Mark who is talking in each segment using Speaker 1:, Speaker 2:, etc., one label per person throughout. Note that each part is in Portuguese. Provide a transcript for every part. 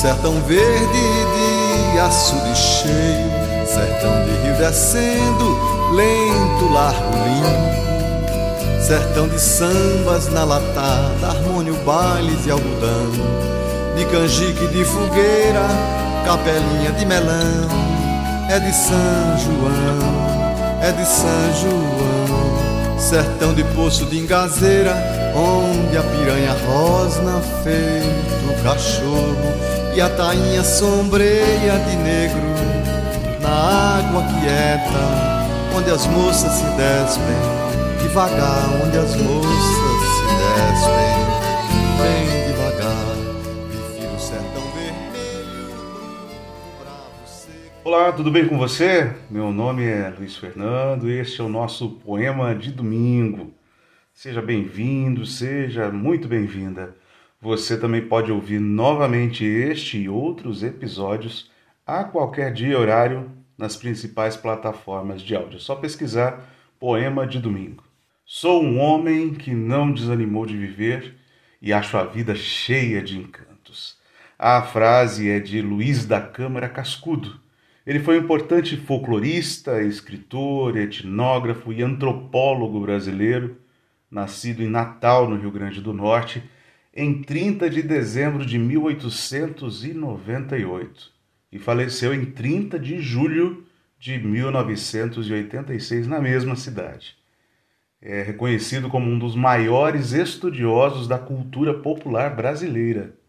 Speaker 1: Sertão verde de açude cheio, sertão de rio descendo, lento, largo, limpo, sertão de sambas na latada, harmônio, bailes e algodão, de canjique de fogueira, capelinha de melão, é de São João, é de São João, sertão de poço de engazeira, onde a piranha rosna feito cachorro e a tainha sombreia de negro na água quieta, onde as moças se despem, devagar, onde as moças se despem, bem sertão vermelho, bravo, seco.
Speaker 2: Olá, tudo bem com você? Meu nome é Luiz Fernando e este é o nosso poema de domingo. Seja bem-vindo, seja muito bem-vinda. Você também pode ouvir novamente este e outros episódios a qualquer dia e horário nas principais plataformas de áudio. É só pesquisar Poema de Domingo. Sou um homem que não desanimou de viver e acho a vida cheia de encantos. A frase é de Luiz da Câmara Cascudo. Ele foi um importante folclorista, escritor, etnógrafo e antropólogo brasileiro, nascido em Natal, no Rio Grande do Norte, em 30 de dezembro de 1898 e faleceu em 30 de julho de 1986 na mesma cidade. É reconhecido como um dos maiores estudiosos da cultura popular brasileira.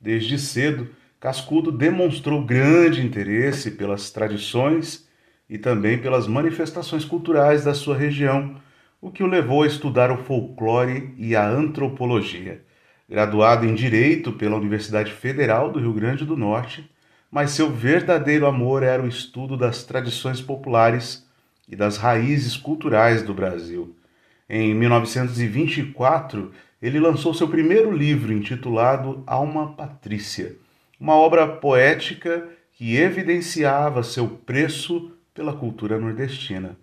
Speaker 2: Desde cedo, Cascudo demonstrou grande interesse pelas tradições e também pelas manifestações culturais da sua região, o que o levou a estudar o folclore e a antropologia. Graduado em Direito pela Universidade Federal do Rio Grande do Norte, mas seu verdadeiro amor era o estudo das tradições populares e das raízes culturais do Brasil. Em 1924, ele lançou seu primeiro livro intitulado Alma Patrícia, uma obra poética que evidenciava seu preço pela cultura nordestina.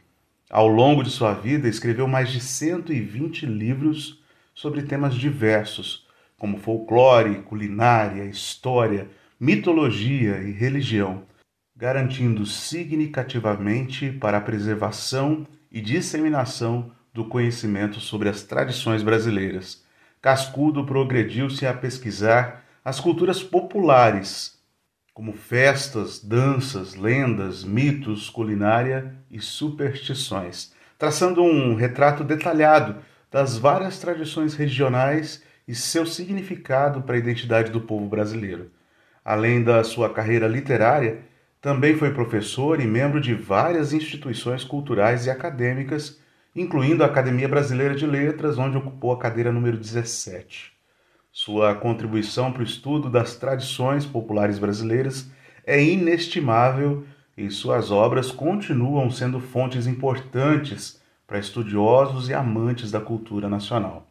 Speaker 2: Ao longo de sua vida, escreveu mais de 120 livros sobre temas diversos, como folclore, culinária, história, mitologia e religião, garantindo significativamente para a preservação e disseminação do conhecimento sobre as tradições brasileiras. Cascudo progrediu-se a pesquisar as culturas populares, como festas, danças, lendas, mitos, culinária e superstições, traçando um retrato detalhado das várias tradições regionais e seu significado para a identidade do povo brasileiro. Além da sua carreira literária, também foi professor e membro de várias instituições culturais e acadêmicas, incluindo a Academia Brasileira de Letras, onde ocupou a cadeira número 17. Sua contribuição para o estudo das tradições populares brasileiras é inestimável e suas obras continuam sendo fontes importantes para estudiosos e amantes da cultura nacional.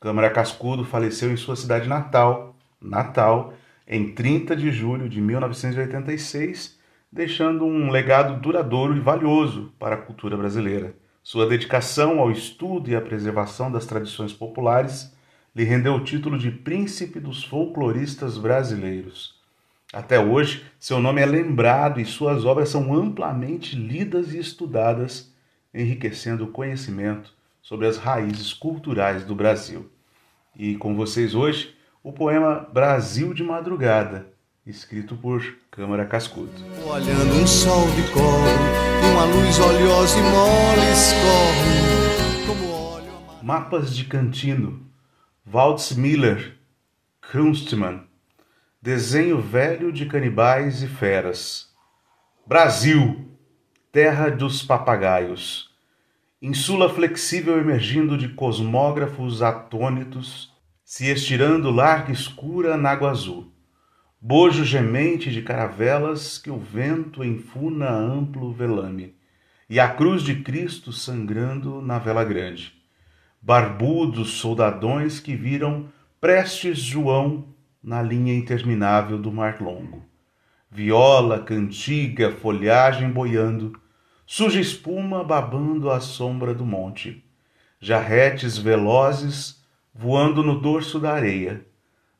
Speaker 2: Câmara Cascudo faleceu em sua cidade natal, Natal, em 30 de julho de 1986, deixando um legado duradouro e valioso para a cultura brasileira. Sua dedicação ao estudo e à preservação das tradições populares lhe rendeu o título de Príncipe dos Folcloristas Brasileiros. Até hoje, seu nome é lembrado e suas obras são amplamente lidas e estudadas, enriquecendo o conhecimento sobre as raízes culturais do Brasil. E com vocês hoje, o poema Brasil de Madrugada, escrito por Câmara Cascudo.
Speaker 1: Olhando um sol de cobre, uma luz oleosa e mole escorre, como óleo amargo.
Speaker 2: Mapas de Cantino, Waltz Miller, Kunstmann, Desenho velho de canibais e feras. Brasil, terra dos papagaios. Insula flexível emergindo de cosmógrafos atônitos, se estirando larga escura na água azul. Bojo gemente de caravelas que o vento enfuna amplo velame, e a cruz de Cristo sangrando na vela grande. Barbudos soldadões que viram prestes João na linha interminável do mar longo. viola, cantiga, folhagem boiando, suja espuma babando à sombra do monte, jarretes velozes voando no dorso da areia,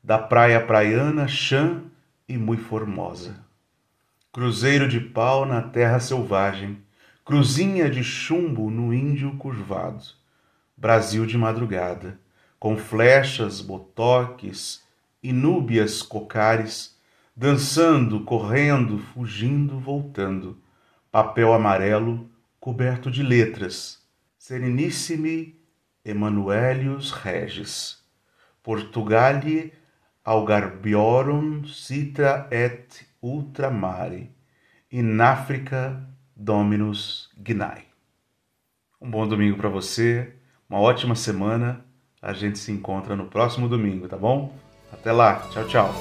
Speaker 2: da praia praiana chã e muito formosa. Cruzeiro de pau na terra selvagem, cruzinha de chumbo no índio curvado, Brasil de madrugada, com flechas, botoques, inúbias cocares, dançando, correndo, fugindo, voltando, papel amarelo coberto de letras, Serenissimi Emanuelius Regis, Portugali Algarbiorum citra et ultramare, in Africa Dominus Gnai. Um bom domingo para você, uma ótima semana. A gente se encontra no próximo domingo, tá bom? Até lá, tchau, tchau.